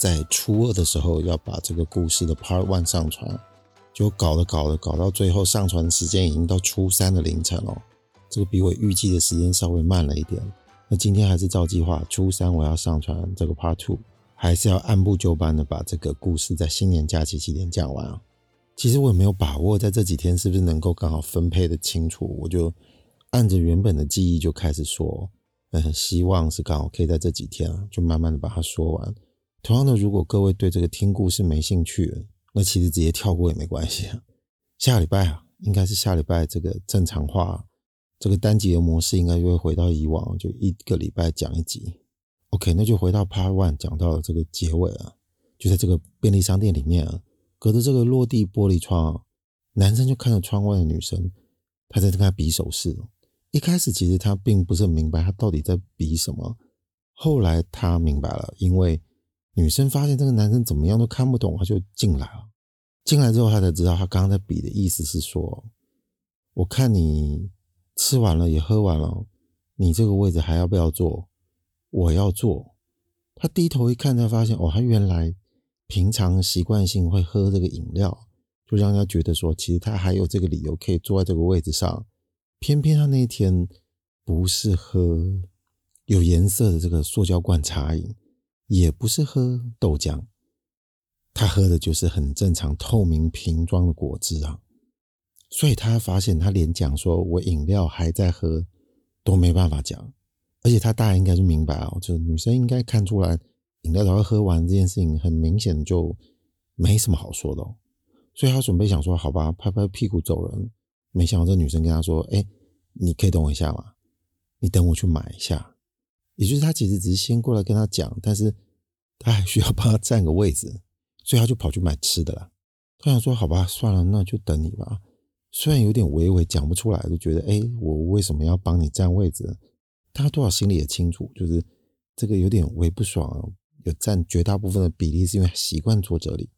在初二的时候要把这个故事的 Part One 上传，就搞了搞了搞到最后上传的时间已经到初三的凌晨了。这个比我预计的时间稍微慢了一点，那今天还是照计划，初三我要上传这个 Part Two，还是要按部就班的把这个故事在新年假期期间讲完啊。其实我也没有把握在这几天是不是能够刚好分配的清楚，我就按着原本的记忆就开始说，嗯，希望是刚好可以在这几天啊，就慢慢的把它说完。同样的，如果各位对这个听故事没兴趣，那其实直接跳过也没关系。下礼拜啊，应该是下礼拜这个正常化。这个单集的模式应该就会回到以往，就一个礼拜讲一集。OK，那就回到 Part One 讲到这个结尾啊，就在这个便利商店里面啊，隔着这个落地玻璃窗，男生就看着窗外的女生，他在跟他比手势。一开始其实他并不是很明白他到底在比什么，后来他明白了，因为女生发现这个男生怎么样都看不懂，他就进来了。进来之后，他才知道他刚刚在比的意思是说，我看你。吃完了也喝完了，你这个位置还要不要坐？我要坐。他低头一看，才发现哦，他原来平常习惯性会喝这个饮料，就让他觉得说，其实他还有这个理由可以坐在这个位置上。偏偏他那一天不是喝有颜色的这个塑胶罐茶饮，也不是喝豆浆，他喝的就是很正常透明瓶装的果汁啊。所以他发现，他连讲说我饮料还在喝都没办法讲，而且他大概应该是明白哦，就是女生应该看出来饮料都要喝完这件事情，很明显就没什么好说的哦。所以他准备想说，好吧，拍拍屁股走人。没想到这女生跟他说：“哎，你可以等我一下吗？你等我去买一下。”也就是他其实只是先过来跟他讲，但是他还需要帮他占个位置，所以他就跑去买吃的了。他想说：“好吧，算了，那就等你吧。”虽然有点微微讲不出来，就觉得哎，我为什么要帮你占位置？他多少心里也清楚，就是这个有点微不爽，有占绝大部分的比例是因为习惯坐这里，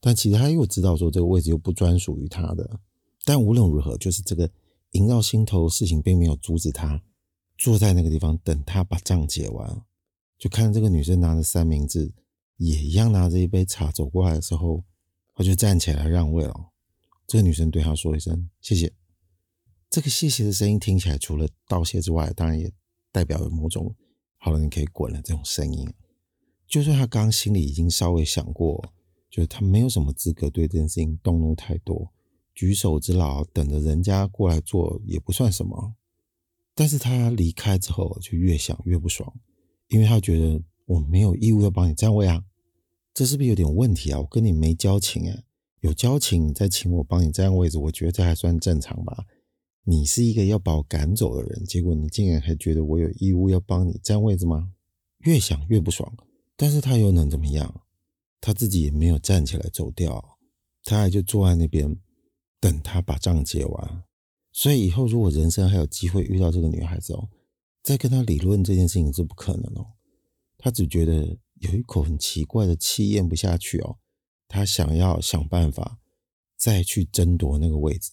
但其实他又知道说这个位置又不专属于他的。但无论如何，就是这个萦绕心头的事情并没有阻止他坐在那个地方等他把账结完。就看这个女生拿着三明治，也一样拿着一杯茶走过来的时候，他就站起来让位了。这个女生对他说一声谢谢，这个谢谢的声音听起来除了道谢之外，当然也代表有某种“好了，你可以滚了”这种声音。就算他刚刚心里已经稍微想过，就是他没有什么资格对这件事情动怒太多，举手之劳等着人家过来做也不算什么。但是他离开之后，就越想越不爽，因为他觉得我没有义务要帮你占位啊，这是不是有点问题啊？我跟你没交情啊。有交情你，再请我帮你占位置，我觉得这还算正常吧。你是一个要把我赶走的人，结果你竟然还觉得我有义务要帮你占位置吗？越想越不爽，但是他又能怎么样？他自己也没有站起来走掉，他还就坐在那边等他把账结完。所以以后如果人生还有机会遇到这个女孩子哦，再跟她理论这件事情是不可能哦。他只觉得有一口很奇怪的气咽不下去哦。他想要想办法再去争夺那个位置。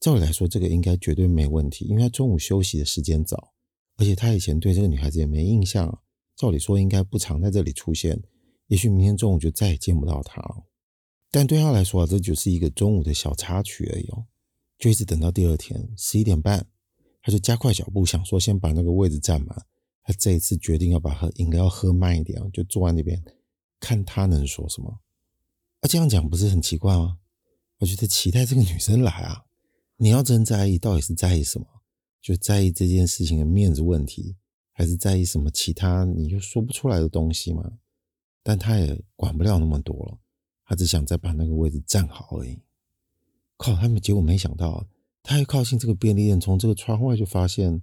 照理来说，这个应该绝对没问题，因为他中午休息的时间早，而且他以前对这个女孩子也没印象。照理说应该不常在这里出现，也许明天中午就再也见不到她了。但对他来说，这就是一个中午的小插曲而已哦。就一直等到第二天十一点半，他就加快脚步，想说先把那个位置占满。他这一次决定要把喝饮料喝慢一点，就坐在那边看他能说什么。啊，这样讲不是很奇怪吗？我觉得期待这个女生来啊！你要真在意，到底是在意什么？就在意这件事情的面子问题，还是在意什么其他你又说不出来的东西吗？但他也管不了那么多了，他只想再把那个位置占好而已。靠，他们结果没想到，他一靠近这个便利店，从这个窗外就发现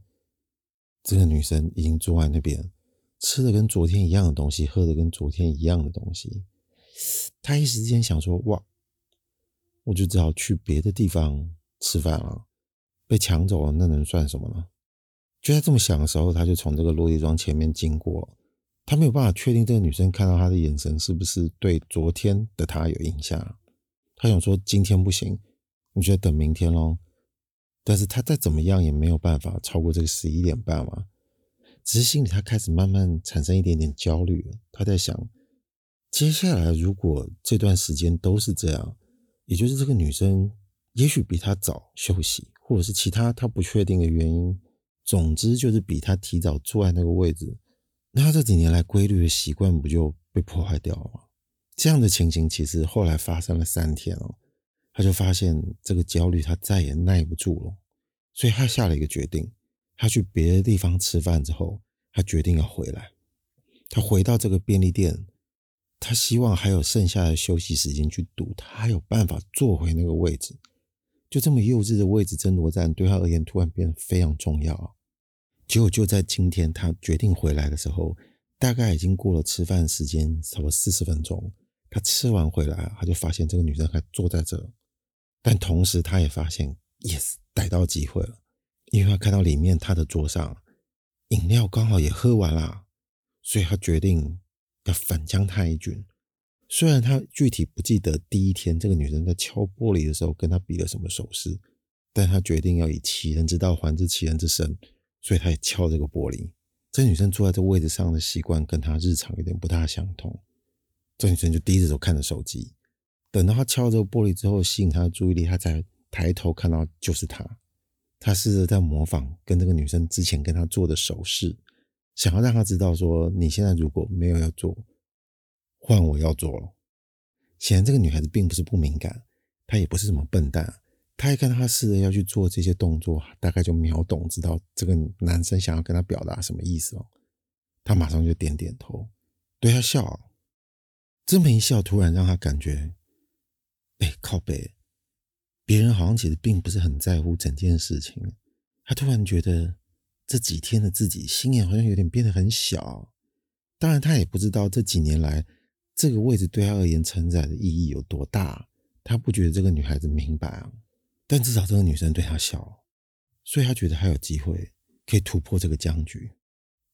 这个女生已经坐在那边，吃的跟昨天一样的东西，喝的跟昨天一样的东西。他一时间想说：“哇，我就只好去别的地方吃饭了。被抢走了，那能算什么呢？”就在这么想的时候，他就从这个落地窗前面经过。他没有办法确定这个女生看到他的眼神是不是对昨天的他有印象。他想说：“今天不行，你觉得等明天喽？”但是他再怎么样也没有办法超过这个十一点半嘛。只是心里他开始慢慢产生一点点焦虑了。他在想，接下来如果这段时间都是这样，也就是这个女生也许比他早休息，或者是其他他不确定的原因，总之就是比他提早坐在那个位置，那他这几年来规律的习惯不就被破坏掉了吗？这样的情形其实后来发生了三天哦。他就发现这个焦虑，他再也耐不住了，所以他下了一个决定。他去别的地方吃饭之后，他决定要回来。他回到这个便利店，他希望还有剩下的休息时间去赌，他还有办法坐回那个位置。就这么幼稚的位置争夺战，对他而言突然变得非常重要。结果就在今天，他决定回来的时候，大概已经过了吃饭时间，差不多四十分钟。他吃完回来，他就发现这个女生还坐在这。但同时，他也发现，yes，逮到机会了，因为他看到里面他的桌上饮料刚好也喝完了，所以他决定要反将他一军。虽然他具体不记得第一天这个女生在敲玻璃的时候跟他比了什么手势，但他决定要以其人之道还治其人之身，所以他也敲这个玻璃。这女生坐在这位置上的习惯跟他日常有点不大相同，这女生就低着头看着手机。等到他敲这个玻璃之后，吸引他的注意力，他才抬头看到就是他。他试着在模仿跟这个女生之前跟他做的手势，想要让他知道说：你现在如果没有要做，换我要做了。显然这个女孩子并不是不敏感，她也不是什么笨蛋。她一看他试着要去做这些动作，大概就秒懂，知道这个男生想要跟他表达什么意思哦。她马上就点点头，对他笑。这么一笑，突然让他感觉。哎，靠北，别人好像其实并不是很在乎整件事情。他突然觉得这几天的自己心眼好像有点变得很小。当然，他也不知道这几年来这个位置对他而言承载的意义有多大。他不觉得这个女孩子明白啊，但至少这个女生对他笑，所以他觉得还有机会可以突破这个僵局。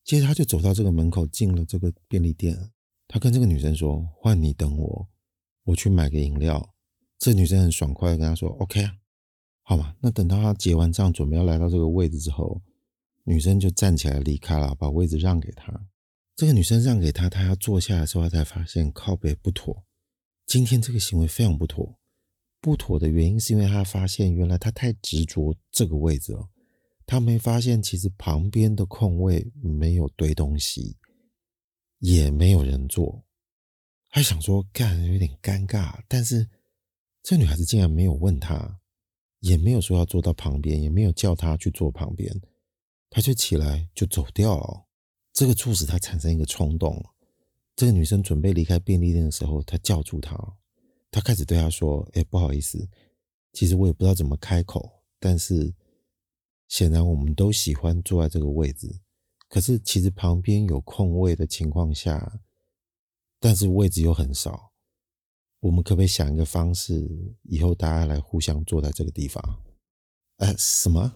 接着，他就走到这个门口，进了这个便利店。他跟这个女生说：“换你等我，我去买个饮料。”这女生很爽快的跟他说：“OK 啊，好吧。”那等到他结完账，准备要来到这个位置之后，女生就站起来离开了，把位置让给他。这个女生让给他，他要坐下的时候，他才发现靠北不妥。今天这个行为非常不妥。不妥的原因是因为他发现，原来他太执着这个位置了。他没发现，其实旁边的空位没有堆东西，也没有人坐。他想说，干有点尴尬，但是。这女孩子竟然没有问他，也没有说要坐到旁边，也没有叫他去坐旁边，他就起来就走掉了。这个促使他产生一个冲动。这个女生准备离开便利店的时候，他叫住她，他开始对她说：“哎，不好意思，其实我也不知道怎么开口，但是显然我们都喜欢坐在这个位置，可是其实旁边有空位的情况下，但是位置又很少。”我们可不可以想一个方式，以后大家来互相坐在这个地方？呃，什么？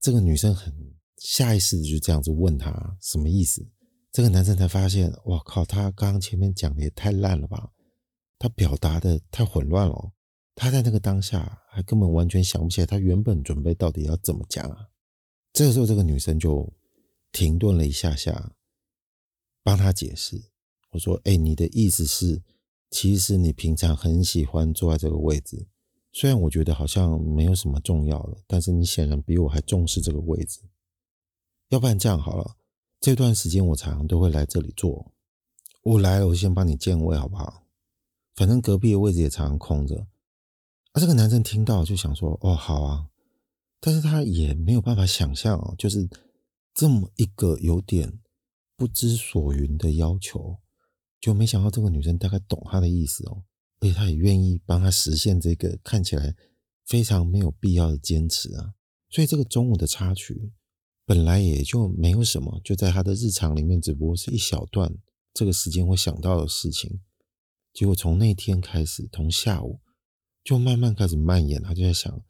这个女生很下意识的就这样子问他，什么意思？这个男生才发现，哇靠，他刚刚前面讲的也太烂了吧，他表达的太混乱了。他在那个当下还根本完全想不起来，他原本准备到底要怎么讲啊？这个时候，这个女生就停顿了一下下，帮他解释。我说：“哎，你的意思是？”其实你平常很喜欢坐在这个位置，虽然我觉得好像没有什么重要的，但是你显然比我还重视这个位置。要不然这样好了，这段时间我常常都会来这里坐。我来了，我先帮你建位好不好？反正隔壁的位置也常常空着。啊，这个男生听到就想说：“哦，好啊。”但是他也没有办法想象哦，就是这么一个有点不知所云的要求。就没想到这个女生大概懂他的意思哦，而且他也愿意帮他实现这个看起来非常没有必要的坚持啊。所以这个中午的插曲本来也就没有什么，就在他的日常里面，只不过是一小段这个时间会想到的事情。结果从那天开始，从下午就慢慢开始蔓延。他就在想，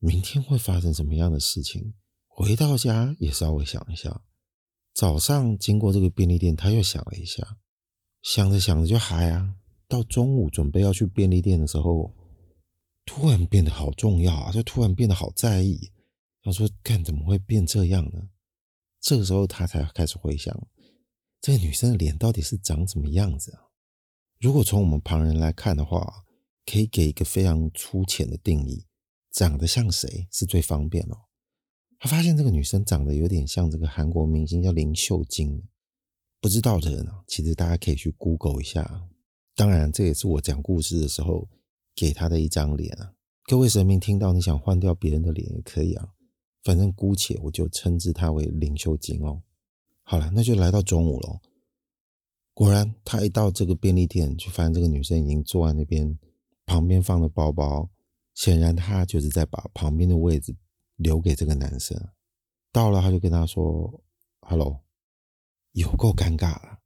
明天会发生什么样的事情。回到家也稍微想一下。早上经过这个便利店，他又想了一下，想着想着就嗨啊。到中午准备要去便利店的时候，突然变得好重要啊！就突然变得好在意。他说：“干，怎么会变这样呢？”这个时候他才开始回想，这个女生的脸到底是长什么样子啊？如果从我们旁人来看的话，可以给一个非常粗浅的定义：长得像谁是最方便哦。他发现这个女生长得有点像这个韩国明星叫林秀晶，不知道的人啊，其实大家可以去 Google 一下。当然，这也是我讲故事的时候给他的一张脸啊。各位神明听到你想换掉别人的脸也可以啊，反正姑且我就称之他为林秀晶哦。好了，那就来到中午喽。果然，他一到这个便利店，就发现这个女生已经坐在那边，旁边放了包包，显然他就是在把旁边的位置留给这个男生。到了，他就跟他说：“Hello。”有够尴尬了，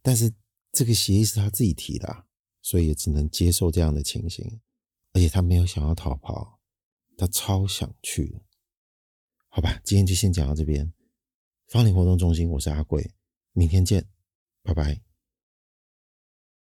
但是这个协议是他自己提的，所以也只能接受这样的情形。而且他没有想要逃跑，他超想去。好吧，今天就先讲到这边。芳林活动中心，我是阿贵，明天见，拜拜。